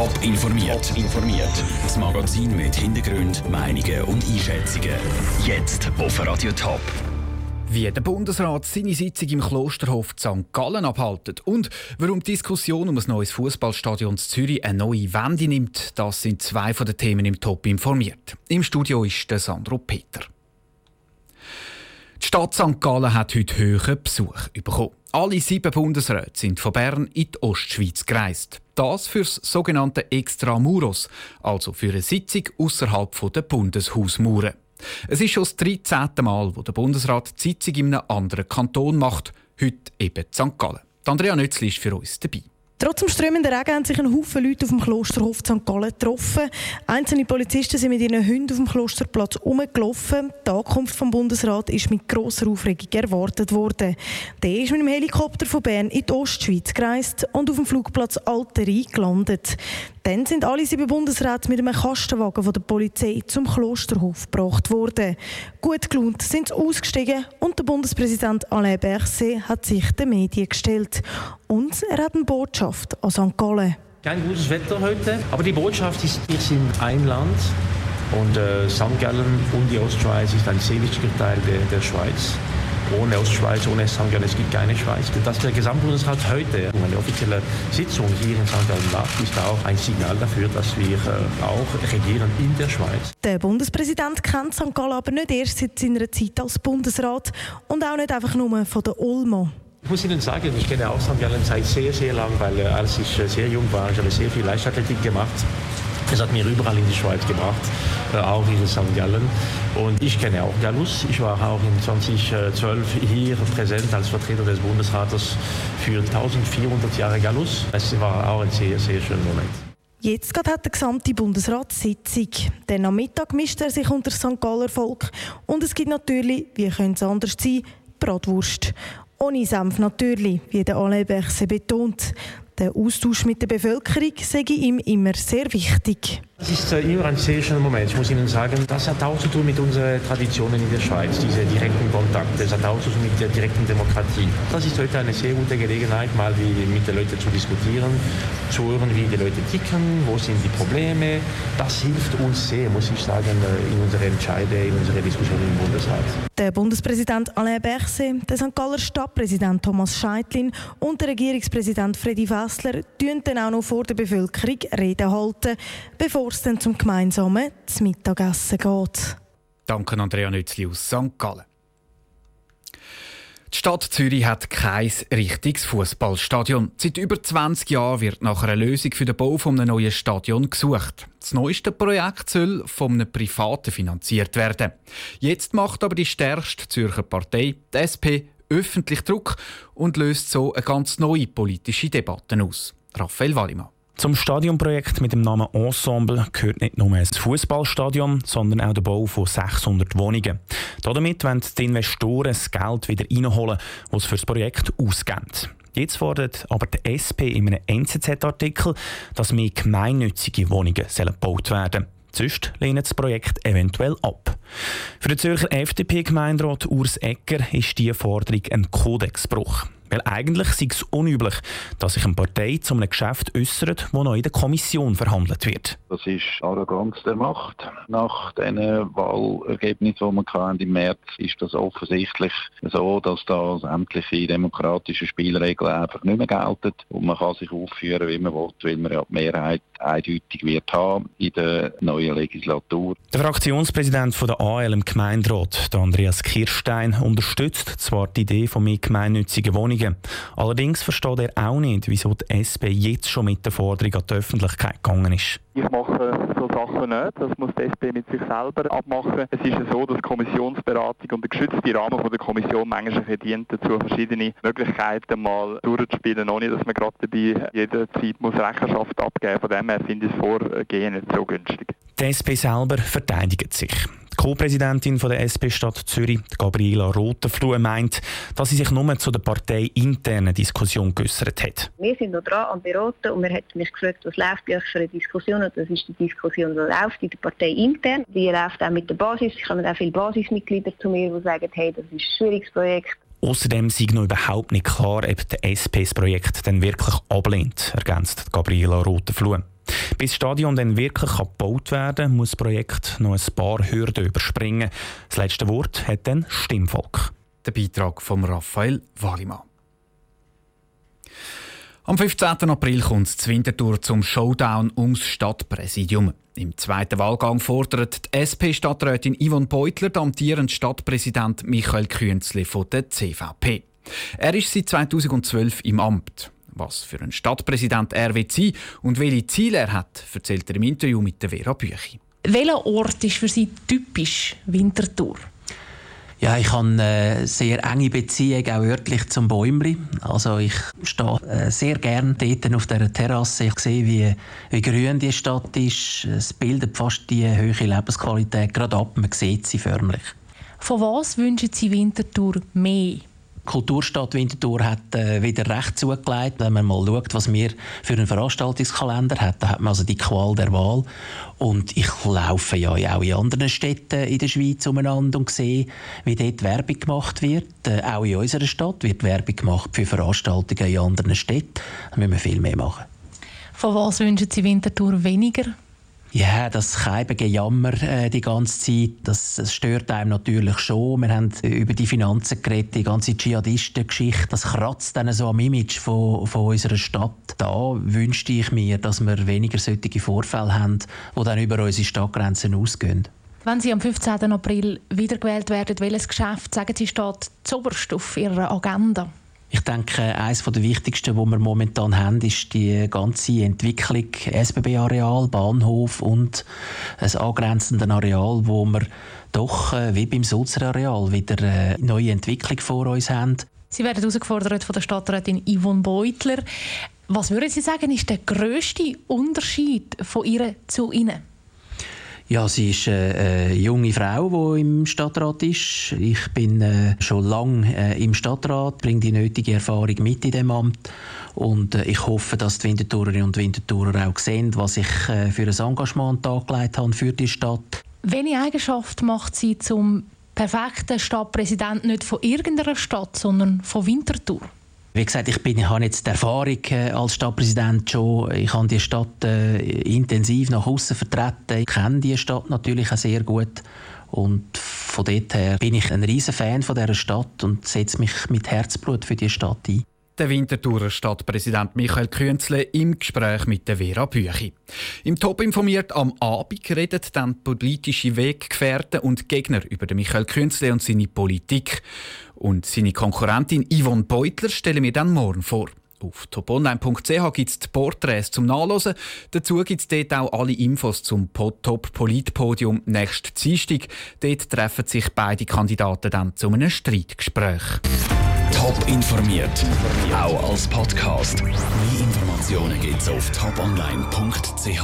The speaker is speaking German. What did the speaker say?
Top informiert. informiert. Das Magazin mit Hintergrund, Meinungen und Einschätzungen. Jetzt auf Radio Top. Wie der Bundesrat seine Sitzung im Klosterhof St. Gallen abhaltet und warum die Diskussion um ein neues Fußballstadion in Zürich eine neue Wende nimmt, das sind zwei von den Themen im Top informiert. Im Studio ist der Sandro Peter. Die Stadt St. Gallen hat heute hohen Besuch bekommen. Alle sieben Bundesräte sind von Bern in die Ostschweiz gereist. Das für das sogenannte Extramuros, also für eine Sitzung außerhalb der Bundeshausmauern. Es ist schon das 13. Mal, wo der Bundesrat die Sitzung in einem anderen Kanton macht, heute eben St. Gallen. Andrea Nützli ist für uns dabei. Trotz dem strömenden Regen haben sich ein Haufen Leute auf dem Klosterhof St. Gallen getroffen. Einzelne Polizisten sind mit ihren Hunden auf dem Klosterplatz herumgelaufen. Die Ankunft vom Bundesrat ist mit grosser Aufregung erwartet worden. Der ist mit dem Helikopter von Bern in die Ostschweiz gereist und auf dem Flugplatz Alterie gelandet. Dann sind alle sieben Bundesräte mit einem Kastenwagen von der Polizei zum Klosterhof gebracht worden. Gut gelohnt sind sie ausgestiegen und der Bundespräsident Alain Berset hat sich den Medien gestellt. Und er hat eine Botschaft an St. Gallen. Kein gutes Wetter heute, aber die Botschaft ist, wir sind ein Land und äh, St. Gallen und die Ostschweiz ist ein wichtiger Teil der, der Schweiz ohne Ostschweiz, ohne St. Gallen, es gibt keine Schweiz. Dass der Gesamtbundesrat heute eine offizielle Sitzung hier in St. Gallen macht, ist auch ein Signal dafür, dass wir äh, auch regieren in der Schweiz. Der Bundespräsident kennt St. Gallen aber nicht erst seit seiner Zeit als Bundesrat und auch nicht einfach nur von der Ulmo. Ich muss Ihnen sagen, ich kenne auch St. Gallen seit sehr, sehr lang, weil äh, als ich äh, sehr jung war, ich habe sehr viel Leichtathletik gemacht. Es hat mir überall in die Schweiz gebracht, äh, auch in St. Gallen. Und ich kenne auch Gallus. Ich war auch in 2012 hier präsent als Vertreter des Bundesrates für 1400 Jahre Gallus. Es war auch ein sehr, sehr schöner Moment. Jetzt hat der gesamte Bundesrat Sitzung. Denn am Mittag mischt er sich unter das St. Galler Volk. Und es gibt natürlich, wie könnte es anders sein, Bratwurst. Ohne Senf natürlich, wie der Alain Berset betont. Der Austausch mit der Bevölkerung sei ihm immer sehr wichtig. Es ist äh, immer ein sehr schöner Moment. Ich muss Ihnen sagen, das hat auch zu tun mit unseren Traditionen in der Schweiz, diese direkten Kontakte. Das hat auch zu tun mit der direkten Demokratie. Das ist heute eine sehr gute Gelegenheit, mal mit den Leuten zu diskutieren, zu hören, wie die Leute ticken, wo sind die Probleme. Das hilft uns sehr, muss ich sagen, äh, in unsere Entscheide, in unsere Diskussionen im Bundesrat. Der Bundespräsident Alain Berset, der St. Galler Stadtpräsident Thomas Scheitlin und der Regierungspräsident Freddy Fassler tun auch noch vor der Bevölkerung Reden halten, bevor es dann zum gemeinsamen Mittagessen geht. Danke Andrea Nützli aus St. Gallen. Die Stadt Zürich hat kein richtiges Fußballstadion. Seit über 20 Jahren wird nach einer Lösung für den Bau eines neuen Stadions gesucht. Das neueste Projekt soll von einem Privaten finanziert werden. Jetzt macht aber die stärkste Zürcher Partei, die SP, öffentlich Druck und löst so eine ganz neue politische Debatte aus. Raphael Wallimann. Zum Stadionprojekt mit dem Namen Ensemble gehört nicht nur ein Fußballstadion, sondern auch der Bau von 600 Wohnungen. Damit wollen die Investoren das Geld wieder reinholen, sie für das Projekt ausgeben. Jetzt fordert aber die SP in einem NZZ-Artikel, dass mehr gemeinnützige Wohnungen gebaut werden sollen. Sonst lehnen das Projekt eventuell ab. Für den Zürcher FDP-Gemeinderat Urs Ecker ist diese Forderung ein Kodexbruch. Weil eigentlich sei es unüblich, dass sich eine Partei zu einem Geschäft äußert, das noch in der Kommission verhandelt wird. Das ist Arroganz der Macht. Nach den Wahlergebnissen, die wir im März ist das offensichtlich so, dass da sämtliche demokratische Spielregeln einfach nicht mehr gelten und man kann sich aufführen, wie man will, weil man ja die Mehrheit eindeutig wird haben in der neuen Legislatur. Der Fraktionspräsident von der AL im Gemeinderat, Andreas Kirstein, unterstützt zwar die Idee von mehr gemeinnützigen Wohnungen, Forderungen. Allerdings versteht er auch nicht, wieso die SP jetzt schon mit der Forderung an die Öffentlichkeit gegangen ist. Ich mache so Sachen nicht. Das muss die SP mit sich selber abmachen. Es ist so, dass die Kommissionsberatung und der geschützte Rahmen von der Kommission manchmal dient dazu, verschiedene Möglichkeiten mal durchzuspielen, ohne dass man gerade dabei jederzeit muss Rechenschaft abgeben muss. Von dem her finde ich das Vorgehen nicht so günstig. Die SP selber verteidigt sich. Co-Präsidentin der SP Stadt Zürich, Gabriela Rotenflue, meint, dass sie sich nur zu der parteiinternen Diskussion geäußert hat. Wir sind noch dran am Beraten und wir hat mich gefragt, was läuft bei euch für eine Diskussion und das ist die Diskussion, die läuft in der Partei intern. Die läuft auch mit der Basis. Ich habe auch viele Basismitglieder zu mir, die sagen, hey, das ist ein schwieriges Projekt. Außerdem sei noch überhaupt nicht klar, ob der SP das Projekt dann wirklich ablehnt, ergänzt Gabriela Rotenflue. Bis das Stadion dann wirklich gebaut werden kann, muss das Projekt noch ein paar Hürden überspringen. Das letzte Wort hat dann Stimmvolk. Der Beitrag von Raphael Wallimann. Am 15. April kommt es Winterthur zum Showdown ums Stadtpräsidium. Im zweiten Wahlgang fordert die SP-Stadträtin Yvonne Beutler den amtierenden Stadtpräsident Michael Künzli von der CVP. Er ist seit 2012 im Amt. Was für ein Stadtpräsident er will sein und welche Ziele er hat, erzählt er im Interview mit der Vera Büchi. Welcher Ort ist für Sie typisch Winterthur? Ja, ich habe eine sehr enge Beziehung, auch örtlich zum Bäumli. Also ich stehe äh, sehr gerne dort auf dieser Terrasse. Ich sehe, wie, wie grün die Stadt ist. Es bildet fast die hohe Lebensqualität gerade ab. Man sieht sie förmlich. Von was wünschen Sie Winterthur mehr? Kulturstadt Winterthur hat äh, wieder recht zugelegt. Wenn man mal schaut, was wir für einen Veranstaltungskalender haben, dann hat man also die Qual der Wahl. Und ich laufe ja auch in anderen Städten in der Schweiz umeinander und sehe, wie dort Werbung gemacht wird. Äh, auch in unserer Stadt wird Werbung gemacht für Veranstaltungen in anderen Städten. Da müssen wir viel mehr machen. Von was wünschen Sie Winterthur weniger? Ja, das keibige Jammer äh, die ganze Zeit, das, das, stört einem natürlich schon. Wir haben über die Finanzen geredet, die ganze Dschihadisten-Geschichte, das kratzt dann so am Image von, von unserer Stadt. Da wünschte ich mir, dass wir weniger solche Vorfälle haben, die dann über unsere Stadtgrenzen ausgehen. Wenn Sie am 15. April wiedergewählt werden, welches Geschäft, sagen Sie, steht zuoberst auf Ihrer Agenda? Ich denke, eines der wichtigsten, die wir momentan haben, ist die ganze Entwicklung SBB-Areal, Bahnhof und ein angrenzendes Areal, wo wir doch äh, wie beim Sulzer-Areal wieder eine neue Entwicklung vor uns haben. Sie werden herausgefordert von der Stadträtin Yvonne Beutler. Was würden Sie sagen, ist der grösste Unterschied von ihr zu Ihnen? Ja, sie ist eine junge Frau, die im Stadtrat ist. Ich bin äh, schon lange äh, im Stadtrat, bringe die nötige Erfahrung mit in dem Amt. Und äh, ich hoffe, dass die Winterthurerinnen und Winterthurer auch sehen, was ich für ein Engagement angelegt habe für die Stadt. Welche Eigenschaft macht sie zum perfekten Stadtpräsident nicht von irgendeiner Stadt, sondern von Winterthur? Wie gesagt, ich, bin, ich habe jetzt die Erfahrung äh, als Stadtpräsident schon. Ich habe die Stadt äh, intensiv nach außen vertreten. Ich kenne die Stadt natürlich auch sehr gut. Und von dort her bin ich ein riesen Fan von dieser Stadt und setze mich mit Herzblut für die Stadt ein der Winterthurer Stadtpräsident Michael Künzle im Gespräch mit der Vera Büchi. Im Top informiert am Abend redet dann politische Weggefährten und Gegner über den Michael Künzle und seine Politik. Und seine Konkurrentin Yvonne Beutler stellen wir dann morgen vor. Auf toponline.ch gibt es die Porträts zum Nachlesen. Dazu gibt es dort auch alle Infos zum Top Politpodium nächsten Dienstag. Dort treffen sich beide Kandidaten dann zu einem Streitgespräch. Top informiert, auch als Podcast. Mehr Informationen gibt es auf toponline.ch.